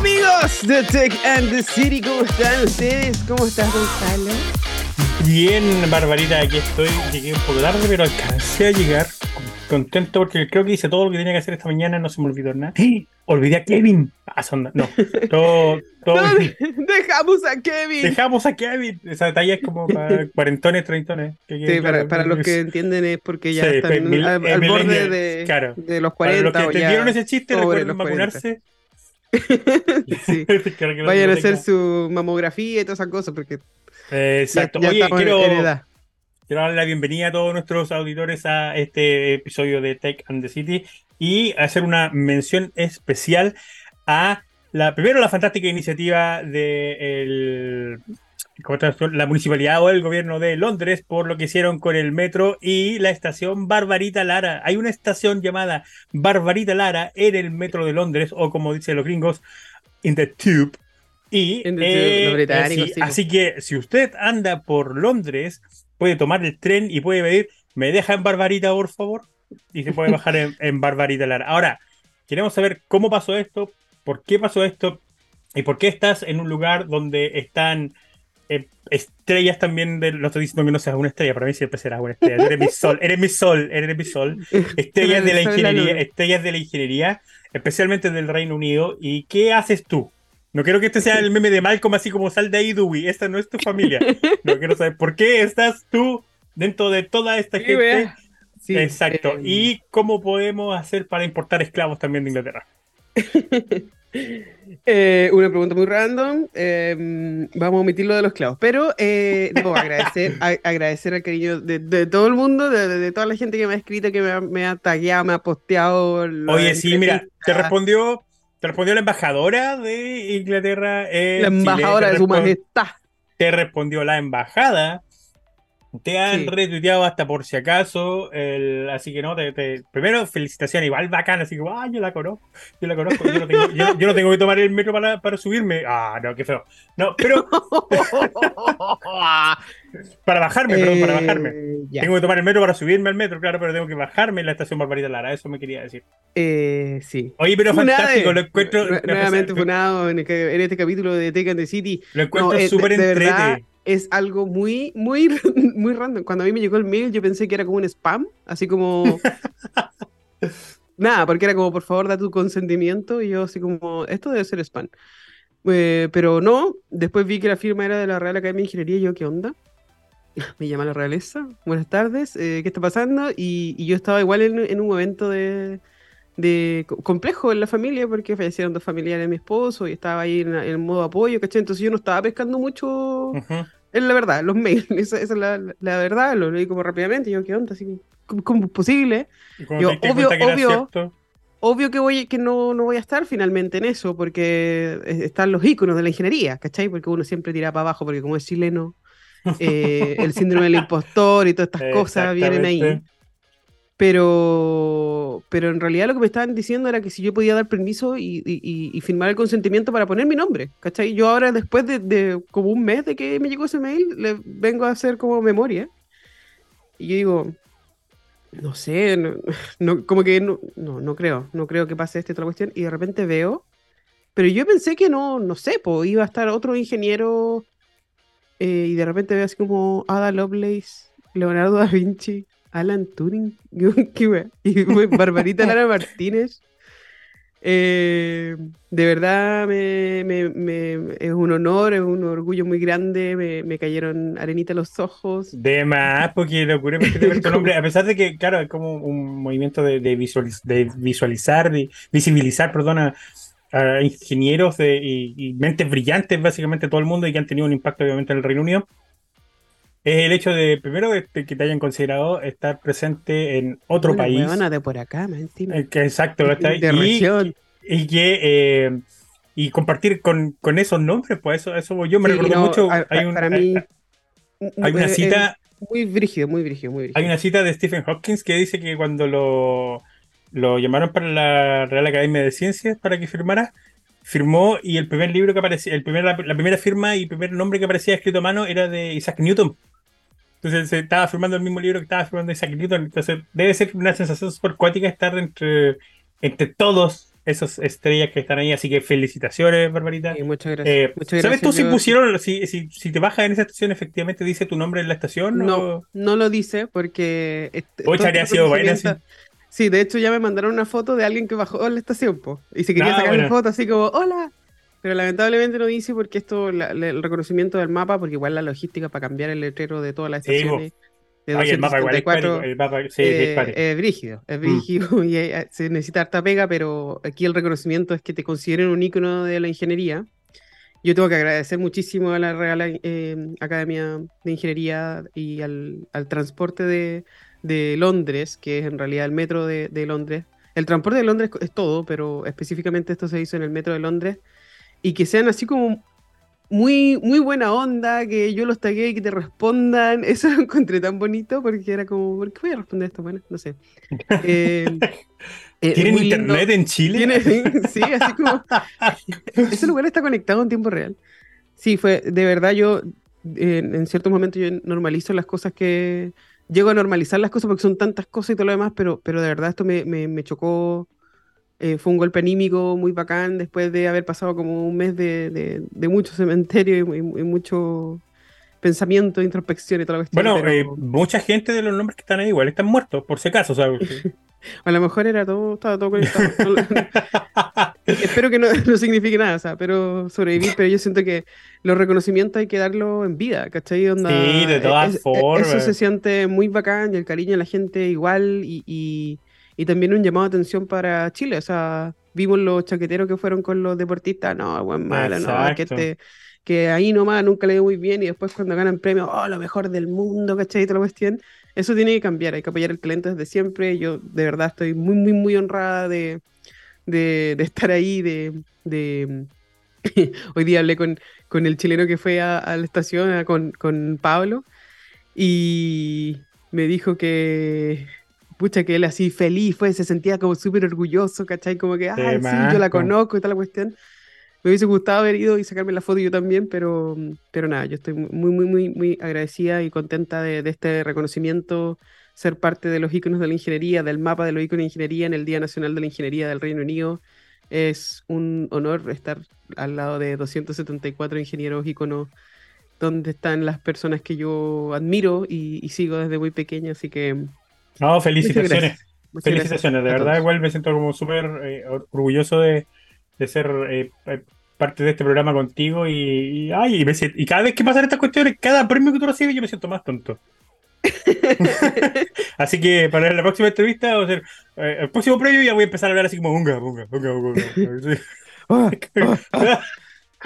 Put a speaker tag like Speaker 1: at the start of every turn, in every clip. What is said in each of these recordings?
Speaker 1: amigos de Tech and the City, ¿cómo están ustedes? ¿Cómo estás, Gonzalo?
Speaker 2: Bien, Barbarita, aquí estoy. Llegué un poco tarde, pero alcancé a llegar. Contento porque creo que hice todo lo que tenía que hacer esta mañana, no se me olvidó nada. Olvidé a Kevin. Ah, son- no, todo, todo-
Speaker 1: No, dejamos a Kevin.
Speaker 2: Dejamos a Kevin. Esa talla es como para cuarentones, treintones. Que-
Speaker 1: Sí, para, para los que entienden es porque ya
Speaker 2: Sí,
Speaker 1: están
Speaker 2: pues, mil-
Speaker 1: al,
Speaker 2: eh,
Speaker 1: al borde de,
Speaker 2: claro.
Speaker 1: de los
Speaker 2: Para
Speaker 1: 40
Speaker 2: los que
Speaker 1: ya
Speaker 2: entendieron ese chiste, recuerden
Speaker 1: los 40.
Speaker 2: vacunarse.
Speaker 1: Sí. Vayan a hacer su mamografía y todas esas cosas porque
Speaker 2: Eh,
Speaker 1: ya,
Speaker 2: Exacto.
Speaker 1: ya
Speaker 2: Oye, quiero. Quiero darle la bienvenida a todos nuestros auditores a este episodio de Tech and the City y hacer una mención especial a la primero la fantástica iniciativa de la municipalidad o el gobierno de Londres por lo que hicieron con el metro y la estación Barbarita Lara. Hay una estación llamada Barbarita Lara en el metro de Londres o como dicen los gringos, in the tube. Y
Speaker 1: the tube,
Speaker 2: sí,
Speaker 1: sí.
Speaker 2: así que si usted anda por Londres, puede tomar el tren y puede pedir, ¿me deja en Barbarita, por favor? Y se puede bajar en, en Barbarita Lara. Ahora, queremos saber cómo pasó esto, por qué pasó esto y por qué estás en un lugar donde están eh, estrellas también. De, no estoy diciendo que no seas una estrella, para mí siempre serás una estrella. Eres mi sol, eres mi sol, eres mi sol. Estrellas de la ingeniería, estrellas de la ingeniería, especialmente del Reino Unido. ¿Y qué haces tú? No quiero que este sea el meme de Malcolm, así como sal de ahí, Dewey. Esta no es tu familia. No quiero saber por qué estás tú dentro de toda esta
Speaker 1: Sí,
Speaker 2: gente.
Speaker 1: Sí,
Speaker 2: Exacto.
Speaker 1: eh,
Speaker 2: ¿Y cómo podemos hacer para importar esclavos también de Inglaterra?
Speaker 1: Eh, una pregunta muy random. eh, vamos a omitir lo de los clavos. Pero eh, debo agradecer, a- agradecer al cariño de, de todo el mundo, de, de- de toda la gente que me ha escrito, que me ha, me ha tagueado, me ha posteado.
Speaker 2: Oye, sí, mira, te respondió, te respondió la embajadora de Inglaterra. en
Speaker 1: La embajadora de su majestad.
Speaker 2: Te respondió la embajada. Te han
Speaker 1: Sí.
Speaker 2: retuiteado hasta por si acaso. el- así que no, te, te- primero felicitaciones, igual bacán, así que, ah, yo la conozco, yo la conozco, yo no tengo, yo, yo no tengo que tomar el metro para, para subirme. Ah, no, qué feo. No, pero para bajarme, perdón, para
Speaker 1: Eh,
Speaker 2: bajarme.
Speaker 1: ya.
Speaker 2: Tengo que tomar el metro para subirme al metro, claro, pero tengo que bajarme en la estación Barbarita Lara, eso me quería decir.
Speaker 1: Eh, sí.
Speaker 2: Oye, pero
Speaker 1: Funade.
Speaker 2: fantástico, lo encuentro.
Speaker 1: Nue- Nuevamente funado en, el- en este capítulo de and the City.
Speaker 2: Lo encuentro
Speaker 1: No, eh,
Speaker 2: súper entrete.
Speaker 1: Es algo muy, muy, muy random. Cuando a mí me llegó el mail, yo pensé que era como un spam, así como. Nada, porque era como, por favor, da tu consentimiento. Y yo, así como, esto debe ser spam. Eh, pero no, después vi que la firma era de la Real Academia de Ingeniería. Y yo, ¿qué onda? Me llama la realeza. Buenas tardes, eh, ¿qué está pasando? Y, y yo estaba igual en, en un momento de, de co- complejo en la familia porque fallecieron dos familiares de mi esposo y estaba ahí en, en modo apoyo, ¿cachai? Entonces yo no estaba pescando mucho
Speaker 2: Ujú.
Speaker 1: es la verdad, los mails, esa, esa es la, la verdad, lo leí como rápidamente, y yo, ¿qué onda? Así, ¿cómo, cómo es posible? Yo, obvio, obvio. Obvio que, voy, que no, no voy a estar finalmente en eso, porque están los íconos de la ingeniería, ¿cachai? Porque uno siempre tira para abajo, porque como es chileno, eh, el síndrome del impostor y todas estas cosas vienen ahí. Pero, pero en realidad lo que me estaban diciendo era que si yo podía dar permiso y- y- y firmar el consentimiento para poner mi nombre, ¿cachai? Yo ahora, después de, de como un mes de que me llegó ese mail, le vengo a hacer como memoria. Y yo digo, no sé, no, no- como que no, no, no creo, no creo que pase esta otra cuestión. Y de repente veo, pero yo pensé que no, no sé, pues iba a estar otro ingeniero eh, y de repente veo así como Ada Lovelace, Leonardo da Vinci, Alan Turing, qué wea, y güey, Barbarita Lara Martínez. Eh, de verdad me, me- me- es un honor, es un orgullo muy grande, me, me cayeron arenita a los ojos.
Speaker 2: De más, porque ver tu nombre, a pesar de que, claro, es como un movimiento de, de, visualiz- de visualizar, de visibilizar, perdona, a ingenieros de- y, y mentes brillantes, básicamente todo el mundo, y que han tenido un impacto, obviamente, en el Reino Unido. Es el hecho de, primero, que te hayan considerado estar presente en otro
Speaker 1: Una
Speaker 2: país.
Speaker 1: de por acá, más encima.
Speaker 2: eh, que exacto, ¿cachai?
Speaker 1: de
Speaker 2: Y-
Speaker 1: región.
Speaker 2: y que eh, y compartir con, con esos nombres, pues eso, eso yo me
Speaker 1: Sí,
Speaker 2: recuerdo
Speaker 1: no,
Speaker 2: mucho.
Speaker 1: a-
Speaker 2: hay, un-
Speaker 1: para mí,
Speaker 2: hay una
Speaker 1: eh,
Speaker 2: cita,
Speaker 1: muy brígido, muy brígido, muy brígido.
Speaker 2: hay una cita de Stephen Hopkins que dice que cuando lo, lo llamaron para la Real Academia de Ciencias para que firmara, firmó y el primer libro que aparecía, el primer, la, la primera firma y primer nombre que aparecía escrito a mano era de Isaac Newton. Entonces se estaba firmando el mismo libro que estaba firmando Isaac Newton. Entonces debe ser una sensación súper cuática estar entre, entre todos esas estrellas que están ahí. Así que felicitaciones, Barbarita.
Speaker 1: muchas gracias. Eh,
Speaker 2: ¿Sabes tú si pusieron, si, si, si, te bajas en esa estación, efectivamente dice tu nombre en la estación?
Speaker 1: No, no lo dice porque.
Speaker 2: Oye, habría sido buena.
Speaker 1: Sí. de hecho ya me mandaron una foto de alguien que bajó en la estación, po, y se quería ah, sacar una foto así como, hola, pero lamentablemente no dice porque esto, el reconocimiento del mapa, porque igual la logística para cambiar el letrero de todas las estaciones
Speaker 2: el mapa es,
Speaker 1: eh, brígido, es mm. brígido y eh, se necesita harta pega, pero aquí el reconocimiento es que te consideren un ícono de la ingeniería. Yo tengo que agradecer muchísimo a la Real eh, Academia de Ingeniería y al, transporte de, Londres, que es en realidad el metro de, de, Londres. El transporte de Londres es todo, pero específicamente esto se hizo en el metro de Londres. Y que sean así como muy, muy buena onda, que yo los tagué y que te respondan. Eso lo encontré tan bonito porque era como, ¿por qué voy a responder esto? Bueno, no sé.
Speaker 2: Eh, eh, ¿Tienen internet en Chile?
Speaker 1: sí, así como. Ese lugar está conectado en tiempo real. Sí, fue, de verdad, yo en ciertos momentos yo normalizo las cosas que. Llego a normalizar las cosas porque son tantas cosas y todo lo demás, pero, pero de verdad esto me, me, me chocó eh, fue un golpe anímico muy bacán después de haber pasado como un mes de, de, mucho cementerio y, mucho pensamiento, introspección y toda la cuestión.
Speaker 2: Bueno, eh, mucha gente de los nombres que están ahí igual están muertos, por si acaso, ¿sabes?
Speaker 1: a lo mejor era todo, estaba todo conectado. Espero que no, no, signifique nada, o sea, pero sobrevivir, pero yo siento que los reconocimientos hay que darlo en vida, ¿cachai?
Speaker 2: Onda, sí, de todas formas.
Speaker 1: Eso se siente muy bacán y el cariño de la gente igual y y también un llamado de atención para Chile. O sea, vimos los chaqueteros que fueron con los deportistas, no, buen malo, no, que, este, que ahí nomás nunca le dio muy bien y después cuando ganan premio, oh, lo mejor del mundo, ¿cachai? Y toda la cuestión. Eso tiene que cambiar, hay que apoyar el talento desde siempre. Yo de verdad estoy muy, muy, muy honrada de, de, estar ahí, de... de... Hoy día hablé con, con el chileno que fue a, a la estación, con, con Pablo, y me dijo que pucha, que él así feliz fue, se sentía como súper orgulloso, ¿cachai? Como que, ah, sí, yo la conozco y tal la cuestión. Me hubiese gustado haber ido y sacarme la foto yo también, pero, pero nada, yo estoy muy, muy, muy, muy agradecida y contenta de, este reconocimiento, ser parte de los íconos de la ingeniería, del mapa de los íconos de ingeniería en el Día Nacional de la Ingeniería del Reino Unido. Es un honor estar al lado de 274 ingenieros íconos donde están las personas que yo admiro y, y sigo desde muy pequeño, así que
Speaker 2: no, felicitaciones. felicitaciones, de verdad, igual me siento como súper eh, orgulloso de, ser eh, eh, parte de este programa contigo y, ay, y, cada vez que pasan estas cuestiones, cada premio que tú recibes, yo me siento más tonto. Así que para la próxima entrevista, o sea, el próximo premio ya voy a empezar a hablar así como unga, unga, unga, unga.
Speaker 1: Ah, ah,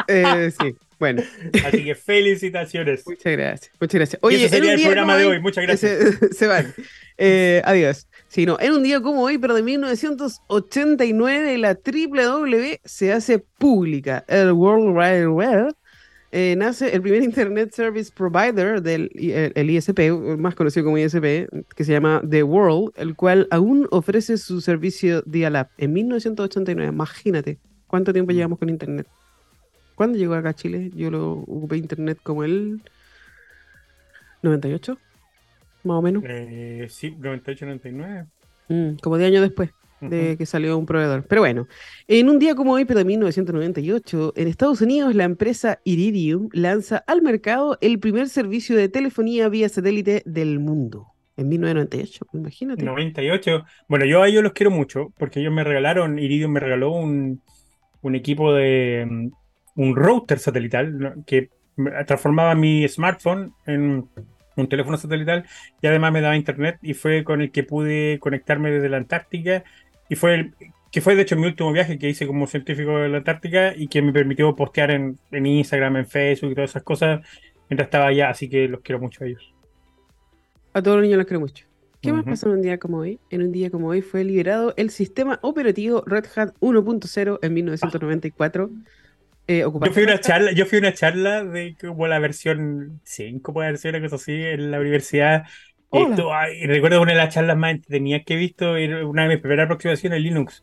Speaker 1: ah. sí. Bueno.
Speaker 2: Así que felicitaciones.
Speaker 1: Muchas gracias. Muchas gracias. Oye,
Speaker 2: y sería el programa de hoy. Muchas gracias.
Speaker 1: Se, van. Eh, adiós. Sí, no, en un día como hoy, pero de 1989, la W se hace pública. El World Wide Web eh, nace el primer Internet Service Provider del el ISP, más conocido como ISP, que se llama The World, el cual aún ofrece su servicio Dial-Up en 1989. Imagínate cuánto tiempo mm. llevamos con Internet. ¿Cuándo llegó acá a Chile? Yo lo ocupé internet como el 98, más o menos.
Speaker 2: Eh, sí, 98, 99.
Speaker 1: Mm, como 10 años después de que salió un proveedor. Pero bueno, en un día como hoy, pero de 1998, en Estados Unidos la empresa Iridium lanza al mercado el primer servicio de telefonía vía satélite del mundo. En 1998, imagínate.
Speaker 2: 98. Bueno, yo a ellos los quiero mucho porque ellos me regalaron, Iridium me regaló un, un equipo de, un router satelital que transformaba mi smartphone en un teléfono satelital y además me daba internet y fue con el que pude conectarme desde la Antártica y fue el, que fue de hecho mi último viaje que hice como científico de la Antártica y que me permitió postear en, Instagram, en Facebook y todas esas cosas mientras estaba allá, así que los quiero mucho a ellos.
Speaker 1: A todos los niños los quiero mucho. ¿Qué más pasó en un día como hoy? En un día como hoy fue liberado el sistema operativo Red Hat 1.0 en 1994.
Speaker 2: Eh, yo fui una charla, yo fui una charla de como la versión 5, puede ser una cosa así, en la universidad. y recuerdo una de las charlas más entretenidas que he visto, una de mis primeras aproximaciones Linux.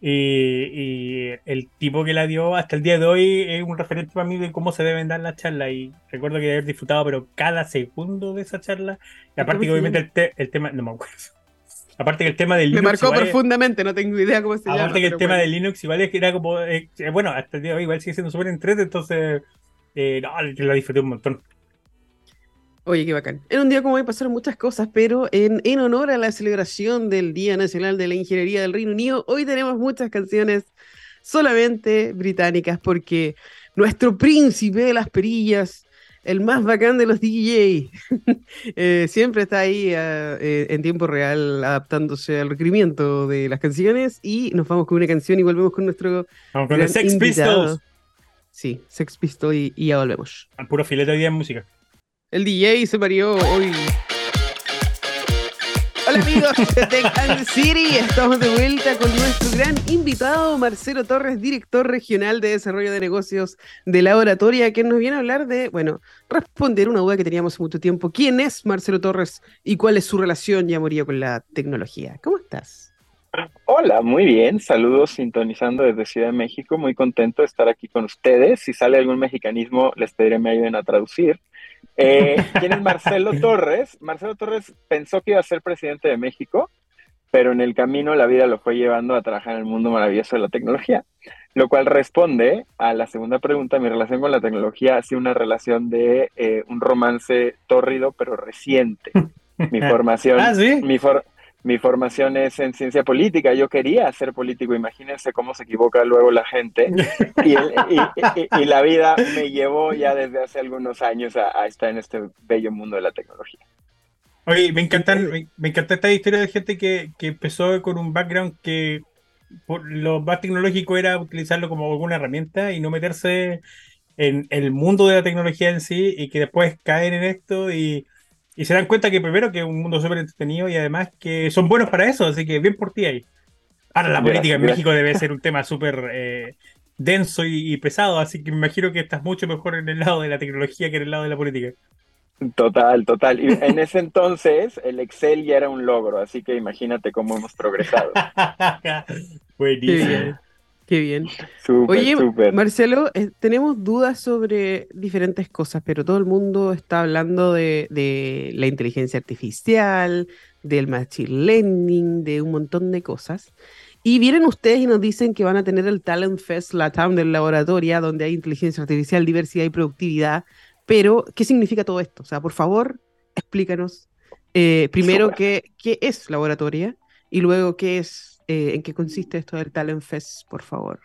Speaker 2: Y, el tipo que la dio hasta el día de hoy es un referente para mí de cómo se deben dar las charlas. Y recuerdo que haber disfrutado, pero cada segundo de esa charla. Y aparte, que obviamente el, tema, no me acuerdo. Aparte que el tema del
Speaker 1: Linux. Me marcó profundamente, no tengo idea cómo se llama.
Speaker 2: Aparte que el tema del Linux igual es que era como. Eh, bueno, hasta el día de hoy igual sigue siendo súper entrete, entonces. Eh, no, lo disfruté un montón.
Speaker 1: Oye, qué bacán. En un día como hoy pasaron muchas cosas, pero en, en honor a la celebración del Día Nacional de la Ingeniería del Reino Unido, hoy tenemos muchas canciones solamente británicas, porque nuestro príncipe de las perillas, el más bacán de los DJ, eh, siempre está ahí eh, eh, en tiempo real adaptándose al requerimiento de las canciones y nos vamos con una canción y volvemos con nuestro...
Speaker 2: Vamos con Sex Pistols.
Speaker 1: Sí, Sex Pistols y, y ya volvemos.
Speaker 2: Al puro filete hoy día en música.
Speaker 1: El DJ se parió hoy. Amigos de Tech City, estamos de vuelta con nuestro gran invitado Marcelo Torres, director regional de desarrollo de negocios de la oratoria, que nos viene a hablar de, bueno, responder una duda que teníamos hace mucho tiempo. ¿Quién es Marcelo Torres y cuál es su relación, ya moría, con la tecnología? ¿Cómo estás?
Speaker 3: Hola, muy bien. Saludos sintonizando desde Ciudad de México. Muy contento de estar aquí con ustedes. Si sale algún mexicanismo, les pediré me ayuden a traducir. Eh, ¿Quién es Marcelo Torres? Marcelo Torres pensó que iba a ser presidente de México, pero en el camino la vida lo fue llevando a trabajar en el mundo maravilloso de la tecnología, lo cual responde a la segunda pregunta. Mi relación con la tecnología ha sido una relación de eh, un romance tórrido, pero reciente. Mi formación,
Speaker 2: ¿Ah, sí?
Speaker 3: mi, for, mi formación es en ciencia política. Yo quería ser político. Imagínense cómo se equivoca luego la gente. Y, la vida me llevó ya desde hace algunos años a, estar en este bello mundo de la tecnología.
Speaker 2: Oye, me encantan, encanta esta historia de gente que, empezó con un background que por lo más tecnológico era utilizarlo como alguna herramienta y no meterse en el mundo de la tecnología en sí y que después caen en esto y y se dan cuenta que primero que es un mundo súper entretenido y además que son buenos para eso, así que bien por ti ahí. Ahora la política en México debe ser un tema súper eh, denso y, pesado, así que me imagino que estás mucho mejor en el lado de la tecnología que en el lado de la política.
Speaker 3: Total, total. Y en ese entonces el Excel ya era un logro, así que imagínate cómo hemos progresado.
Speaker 2: Buenísimo.
Speaker 1: Qué bien. Oye, Marcelo, eh, tenemos dudas sobre diferentes cosas, pero todo el mundo está hablando de, la inteligencia artificial, del machine learning, de un montón de cosas. Y vienen ustedes y nos dicen que van a tener el Talent Fest Latam del laboratorio, donde hay inteligencia artificial, diversidad y productividad. Pero, ¿qué significa todo esto? O sea, por favor, explícanos eh, primero qué, qué es laboratoria y luego qué es eh, en qué consiste esto del Talent Fest, por favor.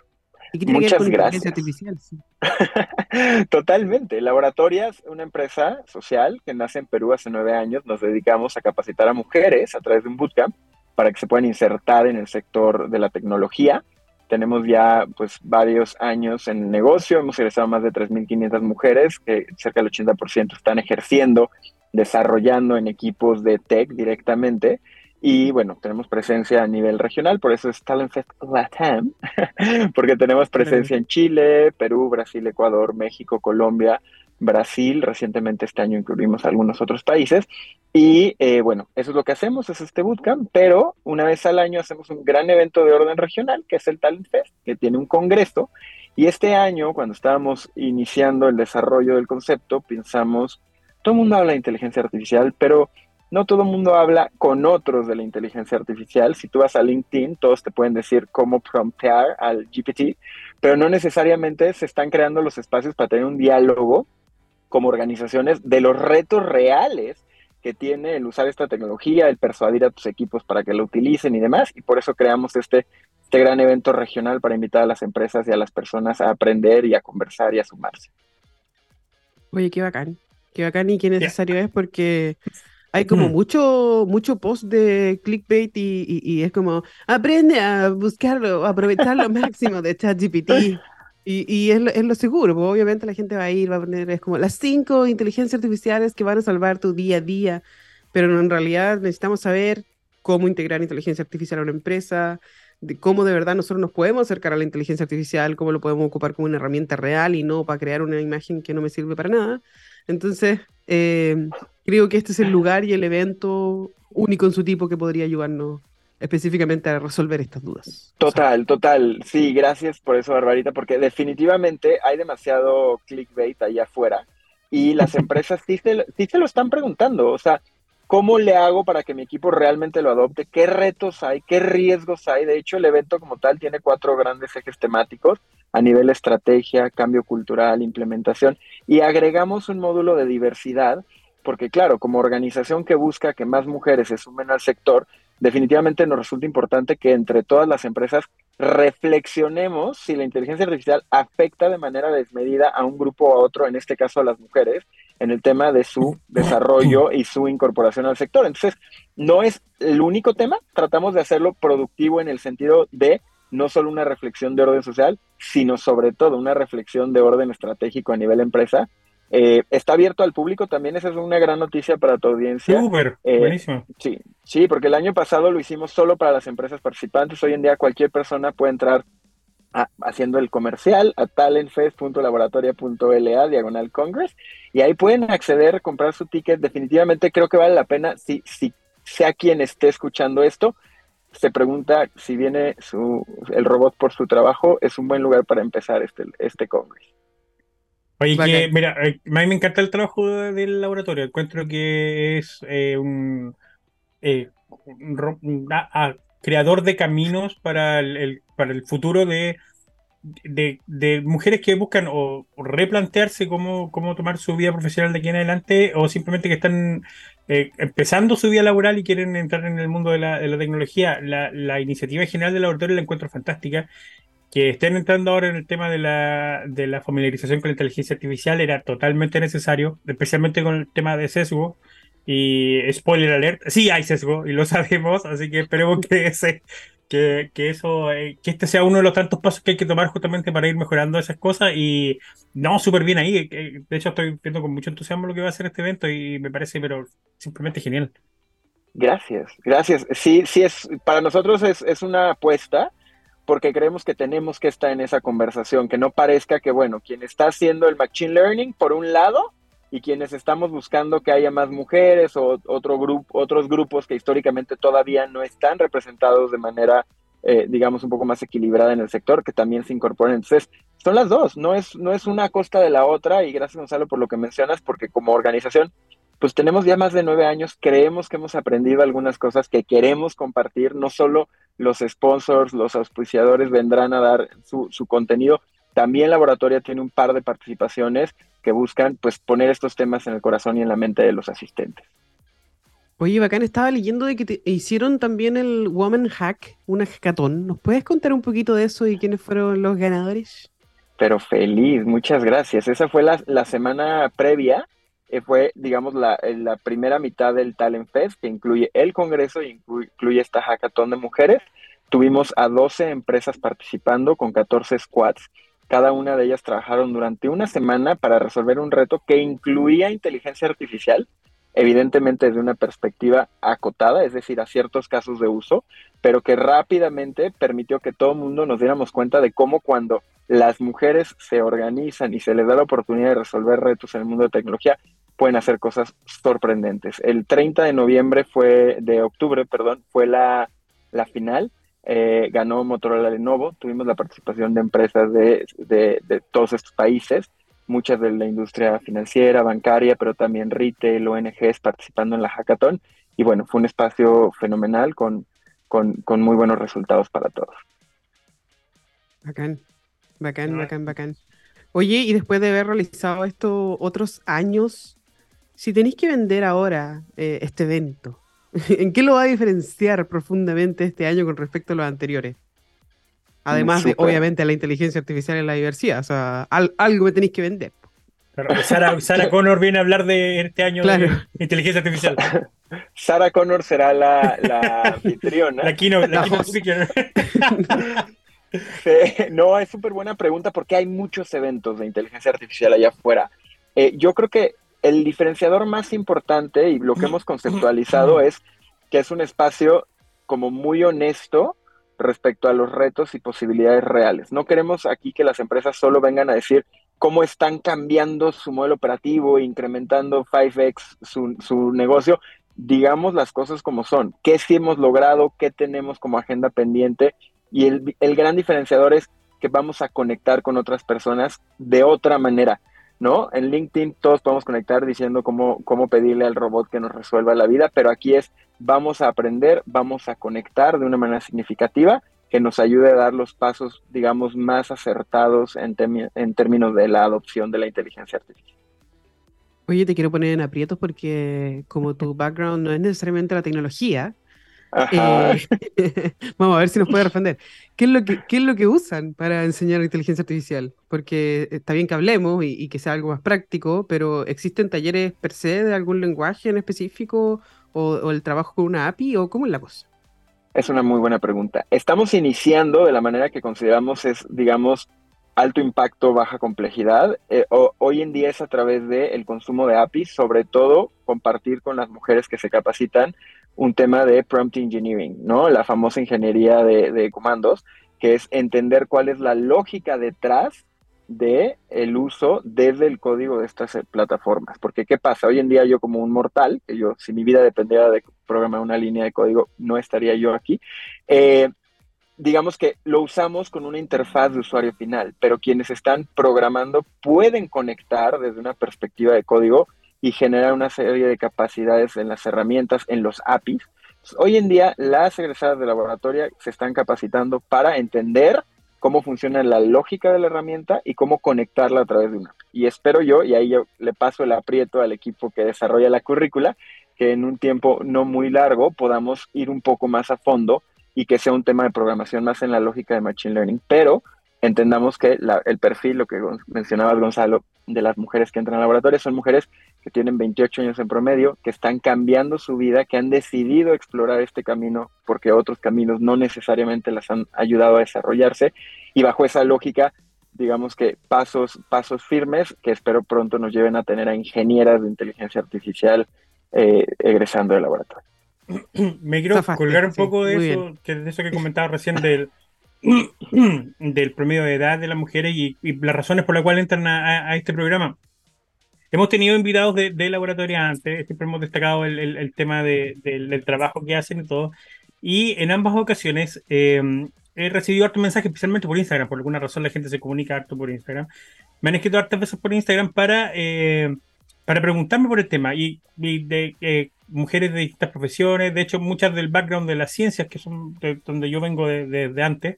Speaker 3: ¿Y qué tiene Muchas que ver con gracias. artificial? Totalmente. Laboratorias, una empresa social que nace en Perú hace nueve años. Nos dedicamos a capacitar a mujeres a través de un bootcamp para que se puedan insertar en el sector de la tecnología. Tenemos ya pues varios años en negocio, hemos egresado más de 3.500 mujeres, que cerca del 80% están ejerciendo, desarrollando en equipos de tech directamente y bueno, tenemos presencia a nivel regional, por eso es Talent Fest Latam, porque tenemos presencia en Chile, Perú, Brasil, Ecuador, México, Colombia, Brasil, recientemente este año incluimos algunos otros países. Y eh, bueno, eso es lo que hacemos, es este bootcamp, pero una vez al año hacemos un gran evento de orden regional, que es el Talent Fest, que tiene un congreso. Y este año, cuando estábamos iniciando el desarrollo del concepto, pensamos, todo el mundo habla de inteligencia artificial, pero no todo el mundo habla con otros de la inteligencia artificial. Si tú vas a LinkedIn, todos te pueden decir cómo promptear al GPT, pero no necesariamente se están creando los espacios para tener un diálogo como organizaciones de los retos reales que tiene el usar esta tecnología, el persuadir a tus equipos para que lo utilicen y demás. Y por eso creamos este, este gran evento regional para invitar a las empresas y a las personas a aprender y a conversar y a sumarse.
Speaker 1: Oye, qué bacán. Qué bacán y qué necesario es porque hay como mucho, mucho post de clickbait y, y, es como, aprende a buscarlo, a aprovechar lo máximo de ChatGPT. Y, y es, lo, es lo seguro, porque obviamente la gente va a ir, va a poner, es como las cinco inteligencias artificiales que van a salvar tu día a día, pero en realidad necesitamos saber cómo integrar inteligencia artificial a una empresa, de cómo de verdad nosotros nos podemos acercar a la inteligencia artificial, cómo lo podemos ocupar como una herramienta real y no para crear una imagen que no me sirve para nada. Entonces, eh, creo que este es el lugar y el evento único en su tipo que podría ayudarnos específicamente a resolver estas dudas.
Speaker 3: Total, total. Sí, gracias por eso, Barbarita, porque definitivamente hay demasiado clickbait allá afuera y las empresas sí se, sí se lo están preguntando. O sea, ¿Cómo le hago para que mi equipo realmente lo adopte? ¿Qué retos hay? ¿Qué riesgos hay? De hecho, el evento como tal tiene cuatro grandes ejes temáticos a nivel estrategia, cambio cultural, implementación, y agregamos un módulo de diversidad, porque claro, como organización que busca que más mujeres se sumen al sector, definitivamente nos resulta importante que entre todas las empresas reflexionemos si la inteligencia artificial afecta de manera desmedida a un grupo o a otro, en este caso a las mujeres, en el tema de su desarrollo y su incorporación al sector. Entonces, no es el único tema, tratamos de hacerlo productivo en el sentido de no solo una reflexión de orden social, sino sobre todo una reflexión de orden estratégico a nivel empresa. Eh, está abierto al público también, esa es una gran noticia para tu audiencia.
Speaker 2: Súper, eh, buenísimo.
Speaker 3: Sí, sí, porque el año pasado lo hicimos solo para las empresas participantes. Hoy en día cualquier persona puede entrar haciendo el comercial a talentfest.laboratoria.la diagonal congress y ahí pueden acceder, comprar su ticket. Definitivamente creo que vale la pena si, si sea quien esté escuchando esto, se pregunta si viene su, el robot por su trabajo, es un buen lugar para empezar este, este Congress.
Speaker 2: Oye, que, mira, eh, a mí me encanta el trabajo del laboratorio. Encuentro que es eh, un, eh, creador de caminos para el, para el futuro de, de, mujeres que buscan o, replantearse cómo, cómo tomar su vida profesional de aquí en adelante o simplemente que están eh, empezando su vida laboral y quieren entrar en el mundo de la, tecnología, la, iniciativa general del laboratorio la encuentro fantástica. Que estén entrando ahora en el tema de la, de la familiarización con la inteligencia artificial era totalmente necesario, especialmente con el tema de sesgo. Y spoiler alert, sí hay sesgo y lo sabemos, así que esperemos que ese, que, que, eso, eh, que este sea uno de los tantos pasos que hay que tomar justamente para ir mejorando esas cosas y no, súper bien ahí. De hecho, estoy viendo con mucho entusiasmo lo que va a hacer este evento y me parece, pero simplemente genial.
Speaker 3: Gracias, gracias. Sí, sí, es, para nosotros es, es una apuesta porque creemos que tenemos que estar en esa conversación, que no parezca que, bueno, quien está haciendo el Machine Learning, por un lado, y quienes estamos buscando que haya más mujeres o otro grupo, otros grupos que históricamente todavía no están representados de manera, eh, digamos, un poco más equilibrada en el sector, que también se incorporen. Entonces, son las dos, no es, no es una costa de la otra y gracias Gonzalo por lo que mencionas, porque como organización, pues tenemos ya más de nueve años, creemos que hemos aprendido algunas cosas que queremos compartir, no solo los sponsors, los auspiciadores vendrán a dar su, su contenido, también Laboratoria tiene un par de participaciones que buscan pues poner estos temas en el corazón y en la mente de los asistentes.
Speaker 1: Oye, bacán, estaba leyendo de que te hicieron también el Woman Hack, una hackathon. ¿Nos puedes contar un poquito de eso y quiénes fueron los ganadores?
Speaker 3: Pero feliz, muchas gracias. Esa fue la, la semana previa, eh, fue, digamos, la, la, primera mitad del Talent Fest, que incluye el Congreso y incluye, incluye esta hackathon de mujeres. Tuvimos a 12 empresas participando con 14 squads cada una de ellas trabajaron durante una semana para resolver un reto que incluía inteligencia artificial, evidentemente desde una perspectiva acotada, es decir, a ciertos casos de uso, pero que rápidamente permitió que todo el mundo nos diéramos cuenta de cómo cuando las mujeres se organizan y se les da la oportunidad de resolver retos en el mundo de tecnología, pueden hacer cosas sorprendentes. El 30 de noviembre fue, de octubre, perdón, fue la, la final eh, ganó Motorola Lenovo, tuvimos la participación de empresas de, todos estos países, muchas de la industria financiera, bancaria, pero también retail, ONGs participando en la hackathon. Y bueno, fue un espacio fenomenal con, con, muy buenos resultados para todos.
Speaker 1: Bacán, bacán, bacán, bacán. Oye, y después de haber realizado esto otros años, si tenéis que vender ahora eh, este evento, ¿En qué lo va a diferenciar profundamente este año con respecto a los anteriores? Además de, obviamente, la inteligencia artificial y la diversidad. O sea, algo me tenéis que vender.
Speaker 2: Sara, Connor viene a hablar de este año de inteligencia artificial.
Speaker 3: Sara Connor será la, anfitriona.
Speaker 2: La keynote, la,
Speaker 3: no, es súper buena pregunta porque hay muchos eventos de inteligencia artificial allá afuera. Eh, yo creo que el diferenciador más importante y lo que hemos conceptualizado es que es un espacio como muy honesto respecto a los retos y posibilidades reales. No queremos aquí que las empresas solo vengan a decir cómo están cambiando su modelo operativo, incrementando 5x su, su negocio. Digamos las cosas como son, qué sí hemos logrado, qué tenemos como agenda pendiente. Y el, el gran diferenciador es que vamos a conectar con otras personas de otra manera ¿no? En LinkedIn todos podemos conectar diciendo cómo, cómo pedirle al robot que nos resuelva la vida, pero aquí es vamos a aprender, vamos a conectar de una manera significativa que nos ayude a dar los pasos, digamos, más acertados en, en términos de la adopción de la inteligencia artificial.
Speaker 1: Oye, te quiero poner en aprietos porque como tu background no es necesariamente la tecnología, eh, vamos a ver si nos puede responder. ¿Qué es, lo que, ¿Qué es lo que usan para enseñar inteligencia artificial? Porque está bien que hablemos y, que sea algo más práctico, pero ¿existen talleres per se de algún lenguaje en específico o, el trabajo con una API o cómo es la cosa?
Speaker 3: Es una muy buena pregunta. Estamos iniciando de la manera que consideramos es, digamos, alto impacto, baja complejidad. Eh, hoy en día es a través del consumo de APIs, sobre todo compartir con las mujeres que se capacitan un tema de prompt engineering, ¿no? La famosa ingeniería de, comandos, que es entender cuál es la lógica detrás de el uso desde el código de estas eh, plataformas. Porque ¿qué pasa? Hoy en día yo como un mortal, que yo si mi vida dependiera de programar una línea de código, no estaría yo aquí. Eh, digamos que lo usamos con una interfaz de usuario final, pero quienes están programando pueden conectar desde una perspectiva de código y generar una serie de capacidades en las herramientas, en los APIs. hoy en día las egresadas de laboratorio se están capacitando para entender cómo funciona la lógica de la herramienta y cómo conectarla a través de una. Y espero yo, y ahí yo le paso el aprieto al equipo que desarrolla la currícula, que en un tiempo no muy largo podamos ir un poco más a fondo y que sea un tema de programación más en la lógica de Machine Learning, pero entendamos que el perfil, lo que mencionabas Gonzalo, de las mujeres que entran al laboratorio son mujeres que tienen 28 años en promedio, que están cambiando su vida, que han decidido explorar este camino porque otros caminos no necesariamente las han ayudado a desarrollarse y bajo esa lógica, digamos que pasos, pasos firmes que espero pronto nos lleven a tener a ingenieras de inteligencia artificial eh, egresando del laboratorio.
Speaker 2: Me quiero colgar un poco de eso, que de eso que comentaba recién del del promedio de edad de las mujeres y, las razones por las cuales entran a, este programa. Hemos tenido invitados de, de laboratorio antes, siempre hemos destacado el, tema del, trabajo que hacen y todo. Y en ambas ocasiones em, he recibido harto mensajes, especialmente por Instagram. Por alguna razón la gente se comunica harto por Instagram. Me han escrito hartas veces por Instagram para, eh, para preguntarme por el tema. Y, de eh, mujeres de distintas profesiones, de hecho muchas del background de las ciencias, que son de, donde yo vengo desde de, antes,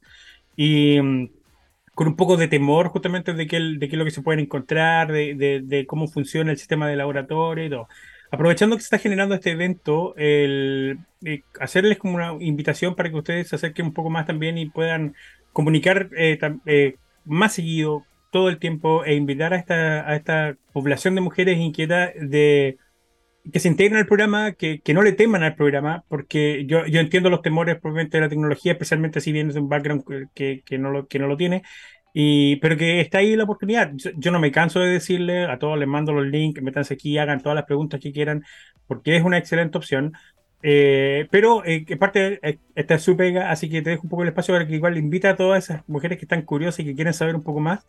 Speaker 2: y mm, con un poco de temor justamente de qué, de qué es lo que se pueden encontrar, de, cómo funciona el sistema de laboratorio y todo. Aprovechando que se está generando este evento, el, eh, hacerles como una invitación para que ustedes se acerquen un poco más también y puedan comunicar eh, eh, más seguido todo el tiempo e invitar a esta, a esta población de mujeres inquietas de que se integren al programa, que, que, no le teman al programa, porque yo, yo entiendo los temores probablemente de la tecnología, especialmente si vienes de un background que, que, no, lo, que no lo tiene, y, pero que está ahí la oportunidad. Yo, no me canso de decirle a todos, les mando los links, métanse aquí, hagan todas las preguntas que quieran, porque es una excelente opción. Eh, pero eh, que parte eh, esta es su pega, así que te dejo un poco el espacio para que igual invita a todas esas mujeres que están curiosas y que quieren saber un poco más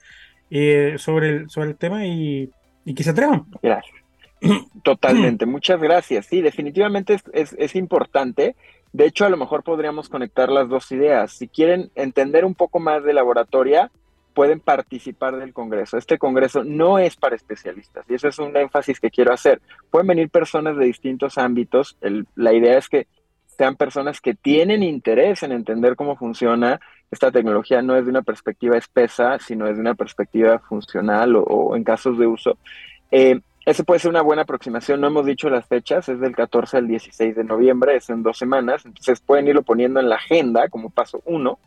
Speaker 2: eh, sobre, el, sobre el tema y, y que se atrevan.
Speaker 3: Gracias. Totalmente, muchas gracias. Sí, definitivamente es, importante. De hecho, a lo mejor podríamos conectar las dos ideas. Si quieren entender un poco más de laboratoria, pueden participar del Congreso. Este Congreso no es para especialistas y eso es un énfasis que quiero hacer. Pueden venir personas de distintos ámbitos. la idea es que sean personas que tienen interés en entender cómo funciona esta tecnología, no es de una perspectiva espesa, sino es de una perspectiva funcional o, en casos de uso. Eh, ese puede ser una buena aproximación. No hemos dicho las fechas, es del 14 al 16 de noviembre, es en dos semanas. Entonces pueden irlo poniendo en la agenda como paso uno.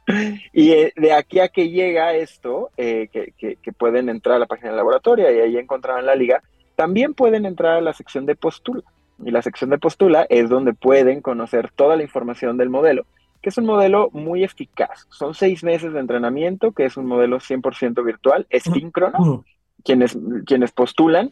Speaker 3: Y eh, de aquí a que llega esto, eh, que, pueden entrar a la página del laboratorio y ahí encontrarán la liga, también pueden entrar a la sección de postula. Y la sección de postula es donde pueden conocer toda la información del modelo, que es un modelo muy eficaz. Son seis meses de entrenamiento, que es un modelo 100% virtual, es síncrono. Quienes, quienes postulan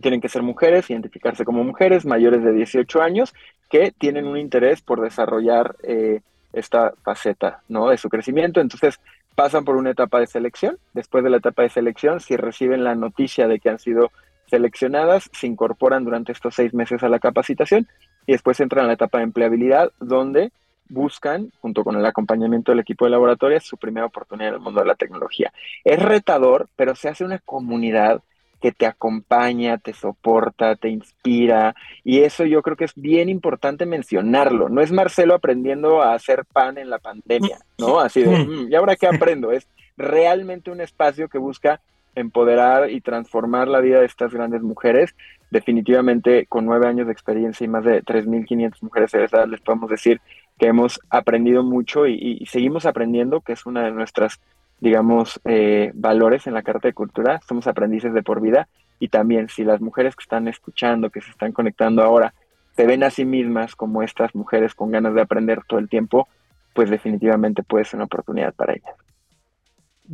Speaker 3: tienen que ser mujeres, identificarse como mujeres mayores de 18 años que tienen un interés por desarrollar eh, esta faceta ¿no? de su crecimiento. Entonces pasan por una etapa de selección. Después de la etapa de selección, si reciben la noticia de que han sido seleccionadas, se incorporan durante estos seis meses a la capacitación y después entran a la etapa de empleabilidad, donde buscan, junto con el acompañamiento del equipo de laboratorio, su primera oportunidad en el mundo de la tecnología. Es retador, pero se hace una comunidad que te acompaña, te soporta, te inspira. Y eso yo creo que es bien importante mencionarlo. No es Marcelo aprendiendo a hacer pan en la pandemia, ¿no? Así de, mm, ¿y ahora qué aprendo? Es realmente un espacio que busca empoderar y transformar la vida de estas grandes mujeres. Definitivamente, con nueve años de experiencia y más de 3.500 mujeres egresadas, les podemos decir que hemos aprendido mucho y, seguimos aprendiendo, que es una de nuestras, digamos, eh, valores en la Carta de Cultura. Somos aprendices de por vida y también si las mujeres que están escuchando, que se están conectando ahora, se ven a sí mismas como estas mujeres con ganas de aprender todo el tiempo, pues definitivamente puede ser una oportunidad para ellas.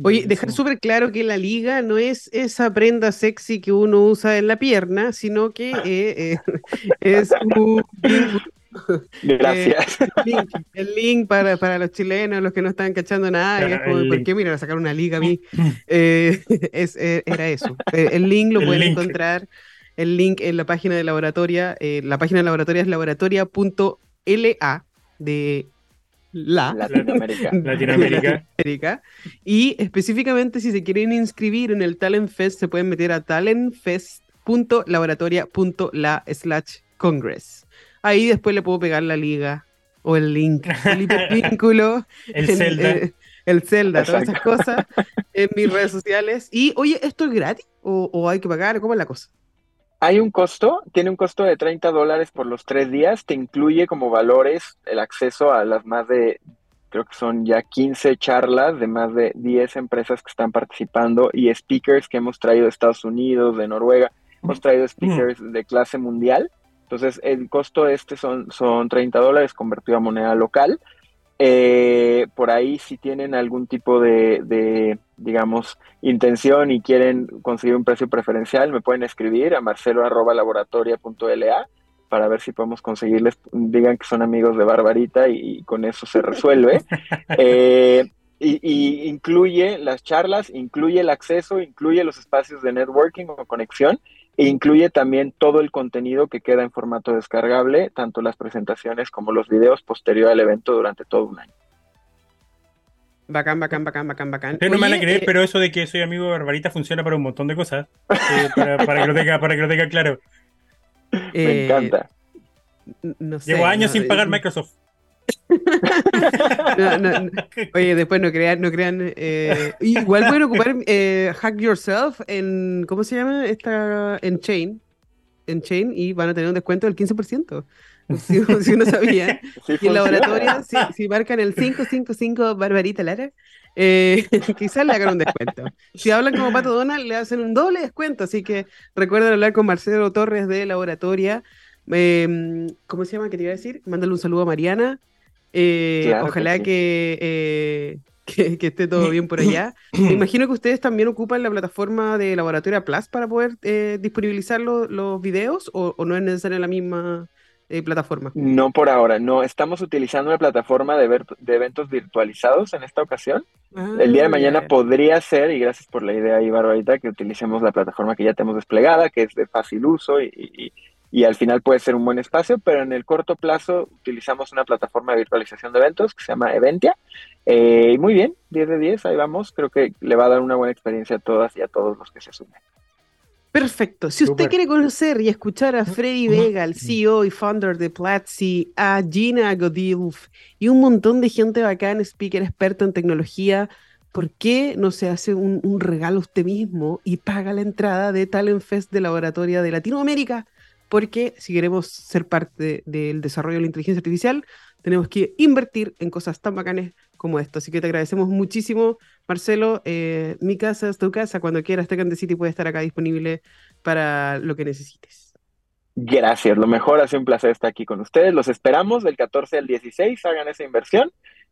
Speaker 1: Oye, dejar súper claro que la liga no es esa prenda sexy que uno usa en la pierna, sino que eh, eh, es un,
Speaker 3: Gracias.
Speaker 1: el, link, para, para, los chilenos, los que no están cachando nada, es como, ¿por qué miran a sacar una liga a mí? Eh, es, era eso. El link lo pueden encontrar, el link en la página de laboratoria, la página de laboratoria es laboratoria.la de la
Speaker 2: Latinoamérica.
Speaker 1: Y específicamente si se quieren inscribir en el Talent Fest, se pueden meter a talentfest.laboratoria.la slash congress. Ahí después le puedo pegar la liga o el link, el hipervínculo,
Speaker 2: el, Zelda.
Speaker 1: Eh, el Zelda, todas esas cosas en mis redes sociales. Y oye, ¿esto es gratis o, o hay que pagar? ¿Cómo es la cosa?
Speaker 3: Hay un costo, tiene un costo de 30 dólares por los tres días, te incluye como valores el acceso a las más de, creo que son ya 15 charlas de más de 10 empresas que están participando y speakers que hemos traído de Estados Unidos, de Noruega, hemos traído speakers de clase mundial. Entonces, el costo este son, son 30 dólares convertido a moneda local. Eh, por ahí si tienen algún tipo de, digamos, intención y quieren conseguir un precio preferencial, me pueden escribir a marcelo.laboratoria.la para ver si podemos conseguirles, digan que son amigos de Barbarita y, con eso se resuelve. Eh, y, y, incluye las charlas, incluye el acceso, incluye los espacios de networking o conexión e incluye también todo el contenido que queda en formato descargable, tanto las presentaciones como los videos posterior al evento durante todo un año.
Speaker 1: Bacán, bacán, bacán, bacán, bacán.
Speaker 2: Ustedes no me van a creer, eh, pero eso de que soy amigo de Barbarita funciona para un montón de cosas. Eh, para, que lo tenga, para que lo tenga claro.
Speaker 3: me eh, encanta.
Speaker 2: Llevo años sin pagar Microsoft.
Speaker 1: Oye, después no crean, no crean. Eh, igual pueden ocupar eh, Hack Yourself en, ¿cómo se llama? Esta, en Chain. En Chain y van a tener un descuento del 15%. Si, si uno sabía. y en laboratorio, si, si, marcan el 555 Barbarita Lara, eh, quizás le hagan un descuento. Si hablan como Pato Donald, le hacen un doble descuento. Así que recuerden hablar con Marcelo Torres de Laboratoria. ¿Cómo se llama? ¿Qué te iba a decir? Mándale un saludo a Mariana. Eh, ojalá eh, que, que, esté todo bien por allá. Me imagino que ustedes también ocupan la plataforma de Laboratoria Plus para poder eh, disponibilizar los videos o, no es necesaria la misma plataforma.
Speaker 3: No por ahora, no. Estamos utilizando una plataforma de, ver, de eventos virtualizados en esta ocasión. el día de ah, mañana podría ser, y gracias por la idea, Ibar, ahorita, que utilicemos la plataforma que ya tenemos desplegada, que es de fácil uso y y al final puede ser un buen espacio, pero en el corto plazo utilizamos una plataforma de virtualización de eventos que se llama Eventia. Eh, muy bien, 10 de 10, ahí vamos. Creo que le va a dar una buena experiencia a todas y a todos los que se sumen.
Speaker 1: Perfecto. Si usted quiere conocer y escuchar a Freddy Vega, el CEO y founder de Platzi, a Gina Godilf y un montón de gente bacán, speaker experto en tecnología, ¿por qué no se hace un, un regalo usted mismo y paga la entrada de Talent Fest de Laboratoria de Latinoamérica? Porque si queremos ser parte del desarrollo de la inteligencia artificial, tenemos que invertir en cosas tan bacanes como esto. Así que te agradecemos muchísimo, Marcelo. Eh, mi casa es tu casa. Cuando quieras, Tech City puede estar acá disponible para lo que necesites.
Speaker 3: Gracias, lo mejor, ha sido un placer estar aquí con ustedes. Los esperamos del 14 al 16, hagan esa inversión,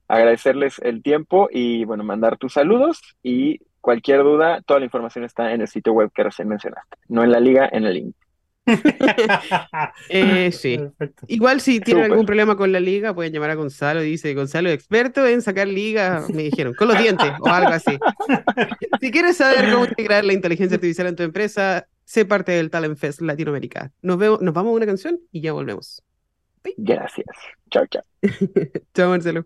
Speaker 3: agradecerles el tiempo y bueno, mandar tus saludos y cualquier duda, toda la información está en el sitio web que recién mencionaste, no en la liga, en el link.
Speaker 1: Eh, sí. Igual si tienen algún problema con la liga, pueden llamar a Gonzalo. Dice, Gonzalo, experto en sacar liga, me dijeron, con los dientes o algo así. si quieres saber cómo integrar la inteligencia artificial en tu empresa, sé parte del Talent Fest Latinoamérica. Nos, vemos, nos vamos a una canción y ya volvemos.
Speaker 3: Gracias. Chao, chao.
Speaker 1: chao, Marcelo.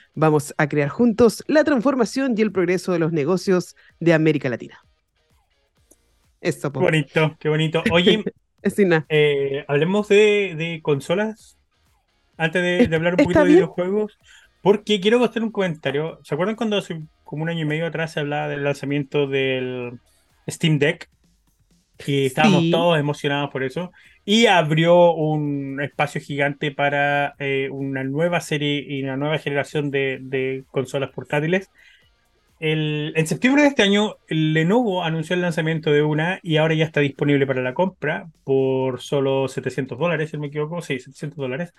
Speaker 1: Vamos a crear juntos la transformación y el progreso de los negocios de América Latina.
Speaker 2: Esto, Qué bonito, qué bonito. Oye, eh, hablemos de, consolas antes de, hablar un poquito de videojuegos, porque quiero hacer un comentario. ¿Se acuerdan cuando hace como un año y medio atrás se hablaba del lanzamiento del Steam Deck? Y estábamos todos emocionados por eso y abrió un espacio gigante para eh, una nueva serie y una nueva generación de, consolas portátiles. en septiembre de este año, Lenovo anunció el lanzamiento de una y ahora ya está disponible para la compra por solo 700 dólares, si no me equivoco, sí, 700 dólares.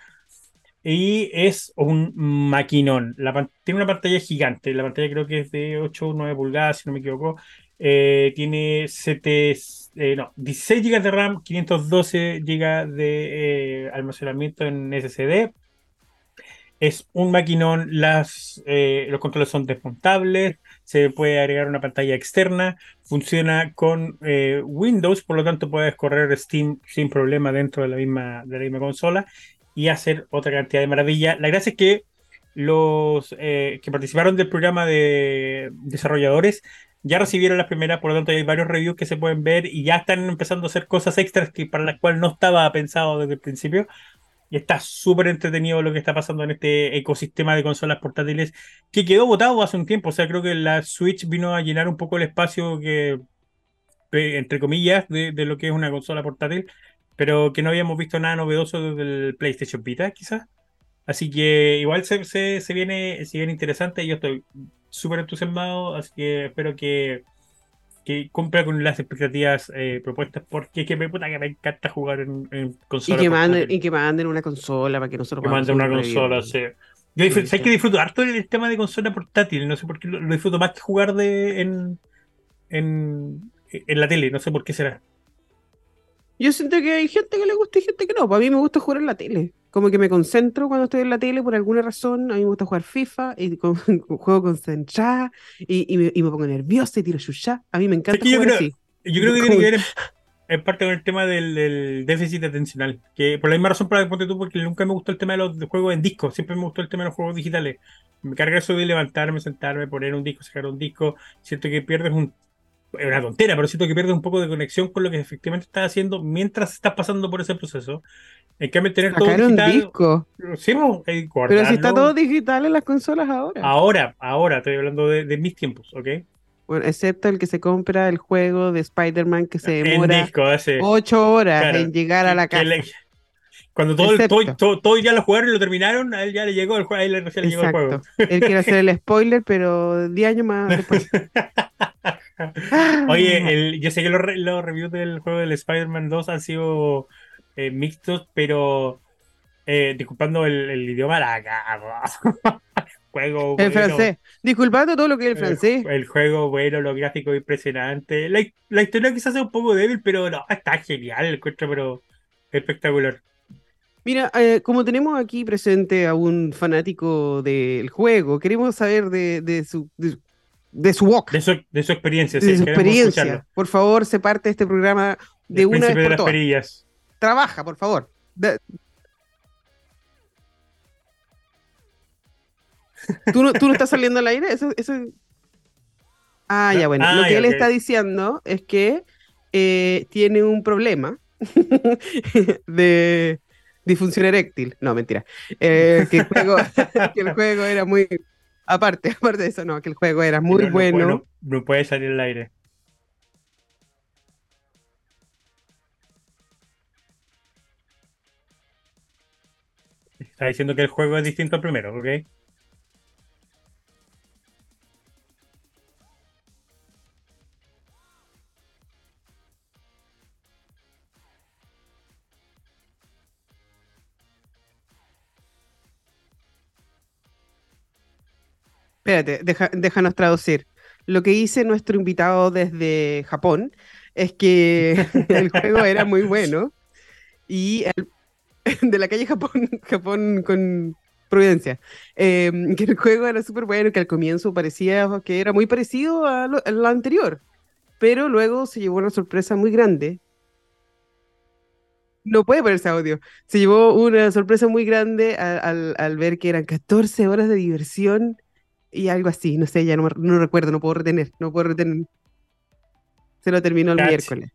Speaker 2: Y es un maquinón. Tiene una pantalla gigante, la pantalla creo que es de 8 o 9 pulgadas, si no me equivoco. Eh, tiene 7 eh, no, 16 GB de RAM, 512 GB de eh, almacenamiento en SSD. Es un maquinón, las, eh, los controles son desmontables, se puede agregar una pantalla externa, funciona con Windows, por lo tanto puedes correr Steam sin problema dentro de la misma, de la misma consola y hacer otra cantidad de maravillas. La gracia es que los que participaron del programa de desarrolladores ya recibieron las primeras, por lo tanto hay varios reviews que se pueden ver y ya están empezando a hacer cosas extras que para las cuales no estaba pensado desde el principio. Y está súper entretenido lo que está pasando en este ecosistema de consolas portátiles que quedó votado hace un tiempo. O sea, creo que la Switch vino a llenar un poco el espacio que, entre comillas, de, lo que es una consola portátil, pero que no habíamos visto nada novedoso desde el PlayStation Vita, quizás. Así que igual se, se, viene, se viene interesante yo estoy súper entusiasmado, así que espero que, que cumpla con las expectativas eh, propuestas, porque es que me, puta, que me encanta jugar en, en consola.
Speaker 1: Y que, manden, y que manden una consola para que nosotros
Speaker 2: Que manden una consola, sí. Yo hay que disfruto harto el tema de consola portátil, no sé por qué lo, disfruto más que jugar de en, en, en la tele, no sé por qué será.
Speaker 1: Yo siento que hay gente que le gusta y gente que no. Para mí me gusta jugar en la tele. Como que me concentro cuando estoy en la tele por alguna razón. A mí me gusta jugar FIFA y juego concentrada y, y, me, y, me, pongo nerviosa y tiro chucha. A mí me encanta jugar
Speaker 2: yo
Speaker 1: creo, así.
Speaker 2: Yo creo que tiene que ver en, parte con el tema del, déficit atencional. Que por la misma razón, para ponte tú, porque nunca me gustó el tema de los juegos en disco. Siempre me gustó el tema de los juegos digitales. Me carga eso de levantarme, sentarme, poner un disco, sacar un disco. Siento que pierdes un es una tontera, pero siento que pierde un poco de conexión con lo que efectivamente estás haciendo mientras estás pasando por ese proceso. Hay que tener todo digital.
Speaker 1: disco.
Speaker 2: Sí,
Speaker 1: pero si está todo digital en las consolas ahora.
Speaker 2: Ahora, ahora, estoy hablando de, mis tiempos, ¿ok?
Speaker 1: Bueno, excepto el que se compra el juego de Spider-Man que se demora ocho horas en llegar a la casa.
Speaker 2: cuando todo, todo, todo, ya lo jugaron y lo terminaron, a él ya le llegó el juego. A él le llegó el juego.
Speaker 1: Él quiere hacer el spoiler, pero 10 años más después.
Speaker 2: Oye, yo sé que los, los, reviews del juego del Spider-Man 2 han sido eh, mixtos, pero eh, disculpando el, idioma, la juego
Speaker 1: El francés. Disculpando todo lo que es el francés.
Speaker 2: El, juego bueno, los gráficos impresionantes. La, la, historia quizás sea un poco débil, pero no, está genial el encuentro, pero espectacular.
Speaker 1: Mira, eh, como tenemos aquí presente a un fanático del juego, queremos saber de, de su, de su boca.
Speaker 2: De su, de su experiencia,
Speaker 1: de su experiencia. Por favor, se parte este programa de una vez por
Speaker 2: las Perillas.
Speaker 1: Trabaja, por favor. ¿Tú, no, ¿Tú no estás saliendo al aire? Eso, eso... Ah, ya, bueno. Lo ah, que él está diciendo es que eh, tiene un problema de disfunción eréctil. No, mentira. Eh, que, el juego, que el juego era muy Aparte, aparte de eso, no, que el juego era muy bueno.
Speaker 2: No, puede salir al aire. Está diciendo que el juego es distinto al primero, ¿ok?
Speaker 1: Espérate, déjanos traducir. Lo que dice nuestro invitado desde Japón es que el juego era muy bueno y el, de la calle Japón, Japón con Providencia, em, que el juego era súper bueno, que al comienzo parecía que era muy parecido a lo, anterior, pero luego se llevó una sorpresa muy grande. No puede ponerse audio. Se llevó una sorpresa muy grande al, al, ver que eran 14 horas de diversión y algo así. No sé, ya no, no recuerdo, no puedo retener, no puedo retener. Se lo terminó el miércoles.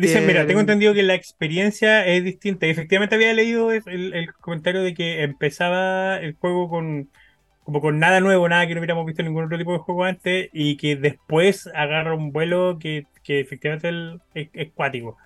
Speaker 2: Dicen, mira, tengo entendido que la experiencia es distinta. Y efectivamente había leído el, comentario de que empezaba el juego con como con nada nuevo, nada que no hubiéramos visto en ningún otro tipo de juego antes, y que después agarra un vuelo que, efectivamente es, es cuático.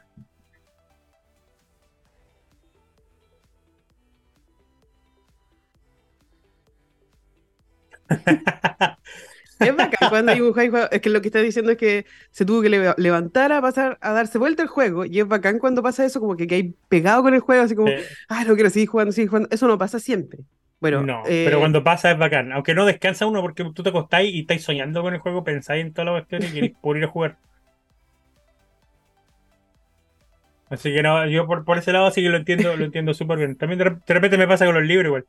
Speaker 1: Es bacán cuando hay un juego, es que lo que está diciendo es que se tuvo que levantar a pasar, a darse vuelta el juego, y es bacán cuando pasa eso, como que, que hay pegado con el juego, así como, ah, no quiero seguir jugando, seguir jugando, eso no pasa siempre. Bueno,
Speaker 2: no, pero eh, cuando pasa es bacán, aunque no descansa uno porque tú te acostáis y estáis soñando con el juego, pensáis en toda la cuestión y queréis por ir a jugar. Así que no, yo por, por ese lado sí que lo entiendo, lo entiendo súper bien. También de repente me pasa con los libros igual.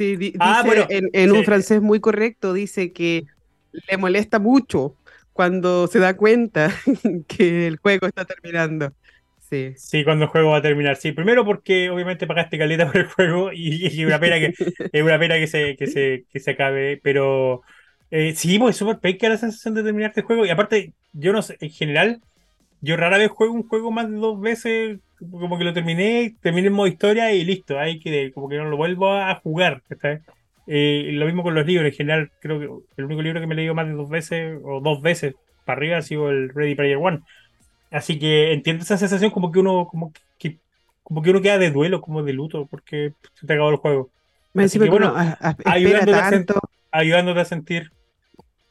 Speaker 1: Sí, ah, dice en, un francés muy correcto, dice que le molesta mucho cuando se da cuenta que el juego está terminando. Sí.
Speaker 2: sí, cuando el juego va a terminar. Sí, primero porque obviamente pagaste caleta por el juego y, es una pena que, es una pena que se, que se, que se acabe, pero eh, sí, pues es súper peca la sensación de terminar este juego. Y aparte, yo no sé, en general, yo rara vez juego un juego más de dos veces como que lo terminé, terminé en modo historia y listo, ahí que como que no lo vuelvo a jugar. Eh, lo mismo con los libros, en general, creo que el único libro que me he leído más de dos veces o dos veces para arriba ha sido el Ready Player One. Así que entiendo esa sensación como que uno, como que, como que uno queda de duelo, como de luto, porque se te acabó el juego.
Speaker 1: Me Así que, bueno, ayudándote,
Speaker 2: a sentir.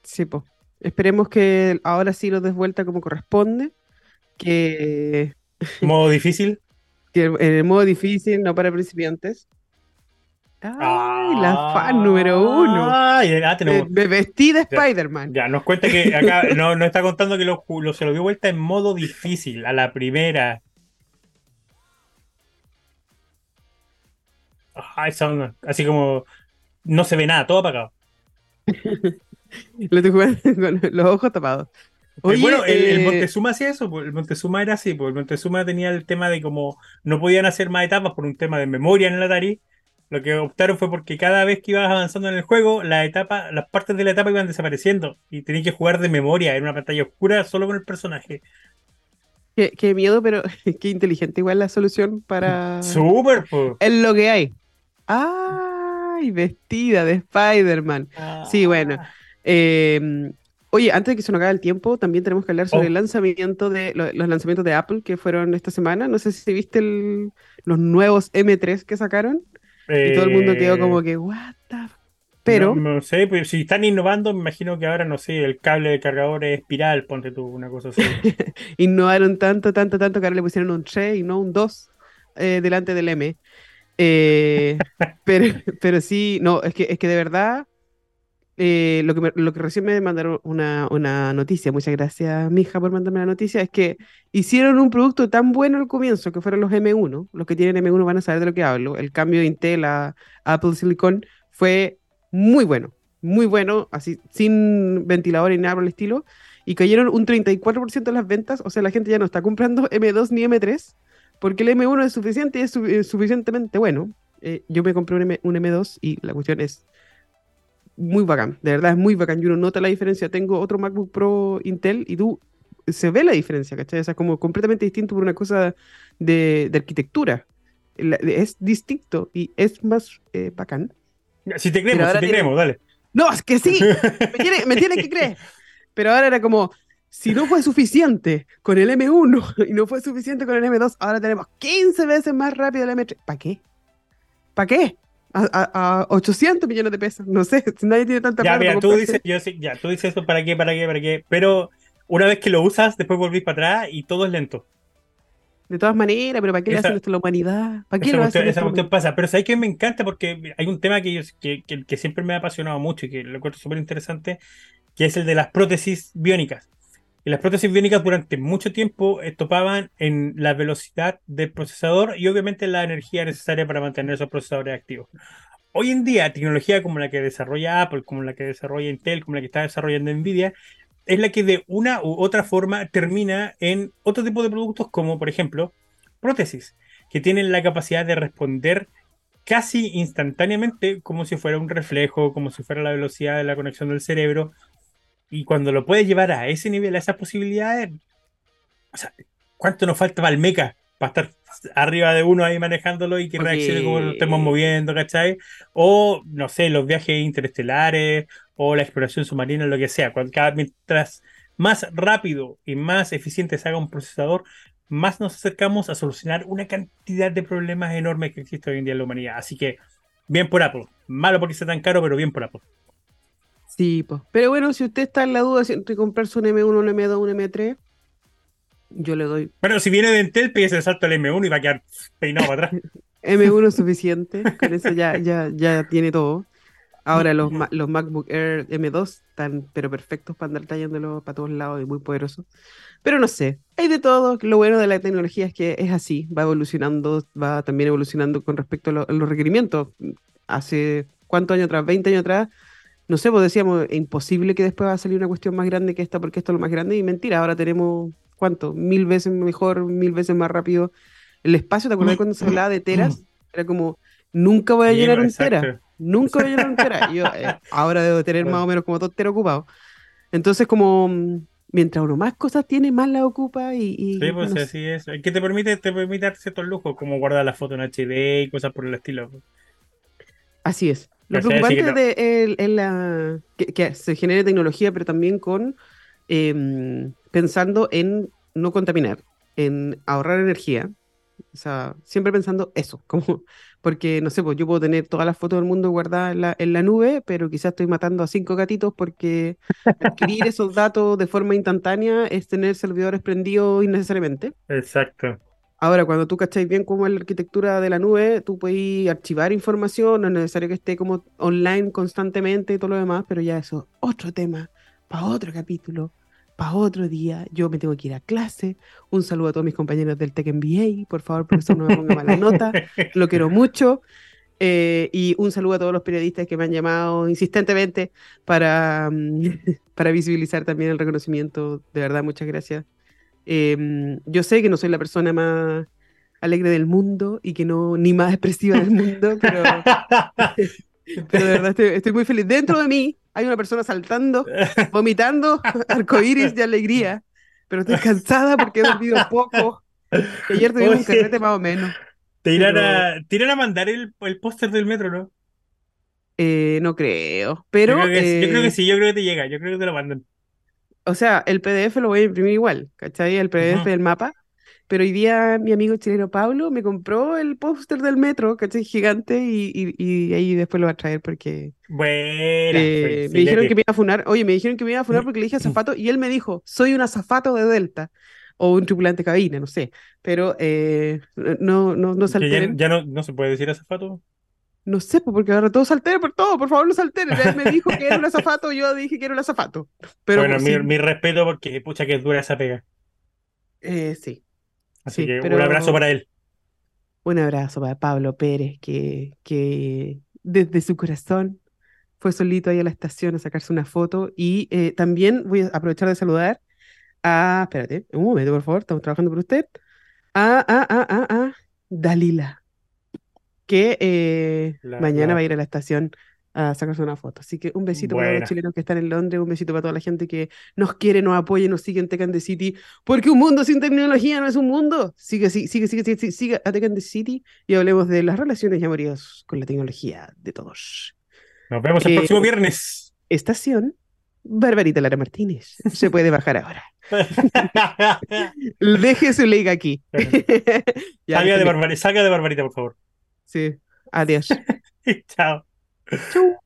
Speaker 1: Sí, pues. Esperemos que ahora sí lo des vuelta como corresponde. Que
Speaker 2: ¿Modo difícil?
Speaker 1: Que en el modo difícil, no para principiantes. ¡Ay, la fan número uno! Ay, ah, vestida Spider-Man.
Speaker 2: Ya, nos cuenta que acá no, no está contando que lo, se lo dio vuelta en modo difícil, a la primera. Ay, así como no se ve nada, todo apagado.
Speaker 1: lo los ojos tapados.
Speaker 2: Eh, bueno, el, eh, Montezuma hacía eso, pues, el Montezuma era así, porque el Montezuma tenía el tema de como no podían hacer más etapas por un tema de memoria en el Atari. Lo que optaron fue porque cada vez que ibas avanzando en el juego, la etapa, las partes de la etapa iban desapareciendo y tenías que jugar de memoria en una pantalla oscura solo con el personaje.
Speaker 1: Qué, miedo, pero qué inteligente igual la solución para.
Speaker 2: Súper,
Speaker 1: Es lo que hay. ¡Ay! Vestida de Spider-Man. Sí, bueno. Ah. Eh, Oye, antes de que se nos acabe el tiempo, también tenemos que hablar sobre oh. el lanzamiento de los lanzamientos de Apple que fueron esta semana. No sé si viste los nuevos M3 que sacaron. y todo el mundo quedó como que, what the pero.
Speaker 2: No, sé, pues si están innovando, me imagino que ahora, no sé, el cable de cargador es espiral, ponte tú, una cosa así.
Speaker 1: Innovaron tanto, tanto, tanto que ahora le pusieron un 3 y no un 2 eh, delante del M. Eh, pero, pero sí, no, es que, es que de verdad eh, lo, que recién me mandaron una, una noticia, muchas gracias, mija, por mandarme la noticia, es que hicieron un producto tan bueno al comienzo, que fueron los M1, los que tienen M1 van a saber de lo que hablo, el cambio de Intel a Apple Silicon fue muy bueno, muy bueno, así sin ventilador y nada por el estilo, y cayeron un 34% de las ventas, o sea, la gente ya no está comprando M2 ni M3, porque el M1 es suficiente y es, suficientemente bueno. Eh, yo me compré un, M, un M2 y la cuestión es muy bacán, de verdad es muy bacán. Y uno nota la diferencia. Tengo otro MacBook Pro Intel y tú se ve la diferencia, ¿cachai? O sea, como completamente distinto por una cosa de, arquitectura. es distinto y es más eh, bacán.
Speaker 2: Si te creemos, si te creemos, dale.
Speaker 1: No, es que sí, me tiene, que creer. Pero ahora era como, si no fue suficiente con el M1 y no fue suficiente con el M2, ahora tenemos 15 veces más rápido el M3. ¿Para qué? ¿Para qué? A, 800 millones de pesos. No sé, si nadie tiene tanta
Speaker 2: ya, Mira, tú dices, yo ya, tú dices eso para qué, para qué, para qué. Pero una vez que lo usas, después volvís para atrás y todo es lento.
Speaker 1: De todas maneras, pero ¿para qué le
Speaker 2: Esa-
Speaker 1: hacen esto a la humanidad? ¿Para qué
Speaker 2: Esa
Speaker 1: lo
Speaker 2: cuestión,
Speaker 1: hacen
Speaker 2: esa
Speaker 1: a la
Speaker 2: cuestión pasa, pero sabes que me encanta porque hay un tema que, yo- que, que- que siempre me ha apasionado mucho y que lo encuentro súper interesante, que es el de las prótesis biónicas. Las prótesis biónicas durante mucho tiempo topaban en la velocidad del procesador y obviamente la energía necesaria para mantener esos procesadores activos. Hoy en día, tecnología como la que desarrolla Apple, como la que desarrolla Intel, como la que está desarrollando Nvidia, es la que de una u otra forma termina en otro tipo de productos como, por ejemplo, prótesis, que tienen la capacidad de responder casi instantáneamente como si fuera un reflejo, como si fuera la velocidad de la conexión del cerebro. Y cuando lo puedes llevar a ese nivel, a esas posibilidades, o sea, ¿cuánto nos falta para el mecha? Para estar arriba de uno ahí manejándolo y que
Speaker 1: Porque-
Speaker 2: reaccione como lo estemos moviendo, ¿cachai? O, no sé, los viajes interestelares o la exploración submarina, lo que sea. Cada, mientras más rápido y más eficiente se haga un procesador, más nos acercamos a solucionar una cantidad de problemas enormes que existe hoy en día en la humanidad. Así que, bien por Apple. Malo porque sea tan caro, pero bien por Apple.
Speaker 1: Sí, pues. Pero bueno, si usted está en la duda si entre comprarse un M1, un M2, un M3, yo le doy
Speaker 2: Bueno, si viene de Intel, pídese el salto al M1 y va a quedar peinado para atrás.
Speaker 1: M1 suficiente. Con eso ya, ya, ya tiene todo. Ahora los, los MacBook Air M2 están pero perfectos para andar trayéndolo para todos lados y muy poderosos. Pero no sé, hay de todo. Lo bueno de la tecnología es que es así, va evolucionando, va también evolucionando con respecto a, lo- a los requerimientos. Hace cuántos años atrás, 20 años atrás, no sé, pues decíamos, es imposible que después va a salir una cuestión más grande que esta porque esto es lo más grande. Y mentira, ahora tenemos, ¿cuánto? Mil veces mejor, mil veces más rápido. El espacio, ¿te acuerdas cuando se hablaba de teras? Era como, nunca voy a
Speaker 2: Sí,
Speaker 1: llenar un
Speaker 2: exacto.
Speaker 1: tera. Nunca voy a llenar un tera. Yo eh, ahora debo tener más o menos como dos teras ocupados. Entonces, como mm, mientras uno más cosas tiene, más las ocupa y, y,
Speaker 2: Sí, pues
Speaker 1: bueno,
Speaker 2: así es. Que te permite, te permite dar ciertos lujos, como guardar la foto en HD y cosas por el estilo.
Speaker 1: Así es. Lo
Speaker 2: que
Speaker 1: preocupante de el- el, la, que, que se genere tecnología, pero también con em, pensando en no contaminar, en ahorrar energía. O sea, siempre pensando eso, como, porque no sé, pues yo puedo tener todas las fotos del mundo guardadas en la, en la nube, pero quizás estoy matando a cinco gatitos porque adquirir esos datos de forma instantánea es tener servidores prendidos innecesariamente.
Speaker 2: Exacto.
Speaker 1: Ahora, cuando tú cacháis bien cómo es la arquitectura de la nube, tú puedes archivar información, no es necesario que esté como online constantemente y todo lo demás, pero ya eso, otro tema, para otro capítulo, para otro día. Yo me tengo que ir a clase. Un saludo a todos mis compañeros del Tech MBA, por favor, profesor, no me ponga mala nota, lo quiero mucho. Eh, y un saludo a todos los periodistas que me han llamado insistentemente para, mm, para visibilizar también el reconocimiento. De verdad, muchas gracias. Eh, yo sé que no soy la persona más alegre del mundo y que no ni más expresiva del mundo, pero, pero de verdad estoy, estoy muy feliz. Dentro de mí hay una persona saltando, vomitando arcoíris de alegría, pero estoy cansada porque he dormido poco. Ayer tuvimos un carrete más o menos.
Speaker 2: Te irán,
Speaker 1: Pero-
Speaker 2: a, te irán a mandar el, el póster del metro, ¿no?
Speaker 1: Eh, no creo, pero
Speaker 2: yo, creo que, sí, yo creo
Speaker 1: eh,
Speaker 2: que sí, yo creo que te llega, yo creo que te lo mandan.
Speaker 1: O sea, el PDF lo voy a imprimir igual, ¿cachai? El PDF del mapa. Pero hoy día mi amigo chileno Pablo me compró el póster del metro, ¿cachai? Gigante, y, y, y ahí después lo va a traer porque
Speaker 2: Buena,
Speaker 1: eh, me dijeron que me iba a funar. Oye, me dijeron que me iba a funar porque le dije azafato y él me dijo, soy un azafato de Delta o un tripulante cabina, no sé. Pero eh, no, no, no se
Speaker 2: ya no, no se puede decir azafato.
Speaker 1: No sé, pues, porque ahora todos se alteren por todo, por favor, no se alteren. Él me dijo que era un azafato, yo dije que era un azafato. Pero
Speaker 2: bueno, mi,
Speaker 1: sí,
Speaker 2: mi respeto porque pucha que es dura esa pega.
Speaker 1: eh, sí.
Speaker 2: Así
Speaker 1: Sí,
Speaker 2: que
Speaker 1: pero-
Speaker 2: un abrazo para él.
Speaker 1: Un abrazo para Pablo Pérez, que, que desde su corazón fue solito ahí a la estación a sacarse una foto. Y eh, también voy a aprovechar de saludar a, espérate, un momento, por favor, estamos trabajando por usted, a, a, a, a, a Dalila, que eh,
Speaker 2: La-
Speaker 1: mañana
Speaker 2: la-
Speaker 1: va a ir a la estación a sacarse una foto. Así que un besito para los chilenos que están en Londres, un besito para toda la gente que nos quiere, nos apoya, nos sigue en Tech and the City, porque un mundo sin tecnología no es un mundo. Sigue, sigue, sigue, sigue, sigue, sigue a Tech and the City y hablemos de las relaciones y amoríos con la tecnología de todos.
Speaker 2: Nos vemos el
Speaker 1: Eh,
Speaker 2: próximo viernes.
Speaker 1: Estación Barbarita Lara Martínez. Se puede bajar ahora. Deje su like aquí. Ya,
Speaker 2: salga, de. Barbarita, salga de Barbarita, por favor.
Speaker 1: Sí. Adiós.
Speaker 2: Chao.
Speaker 1: Chau.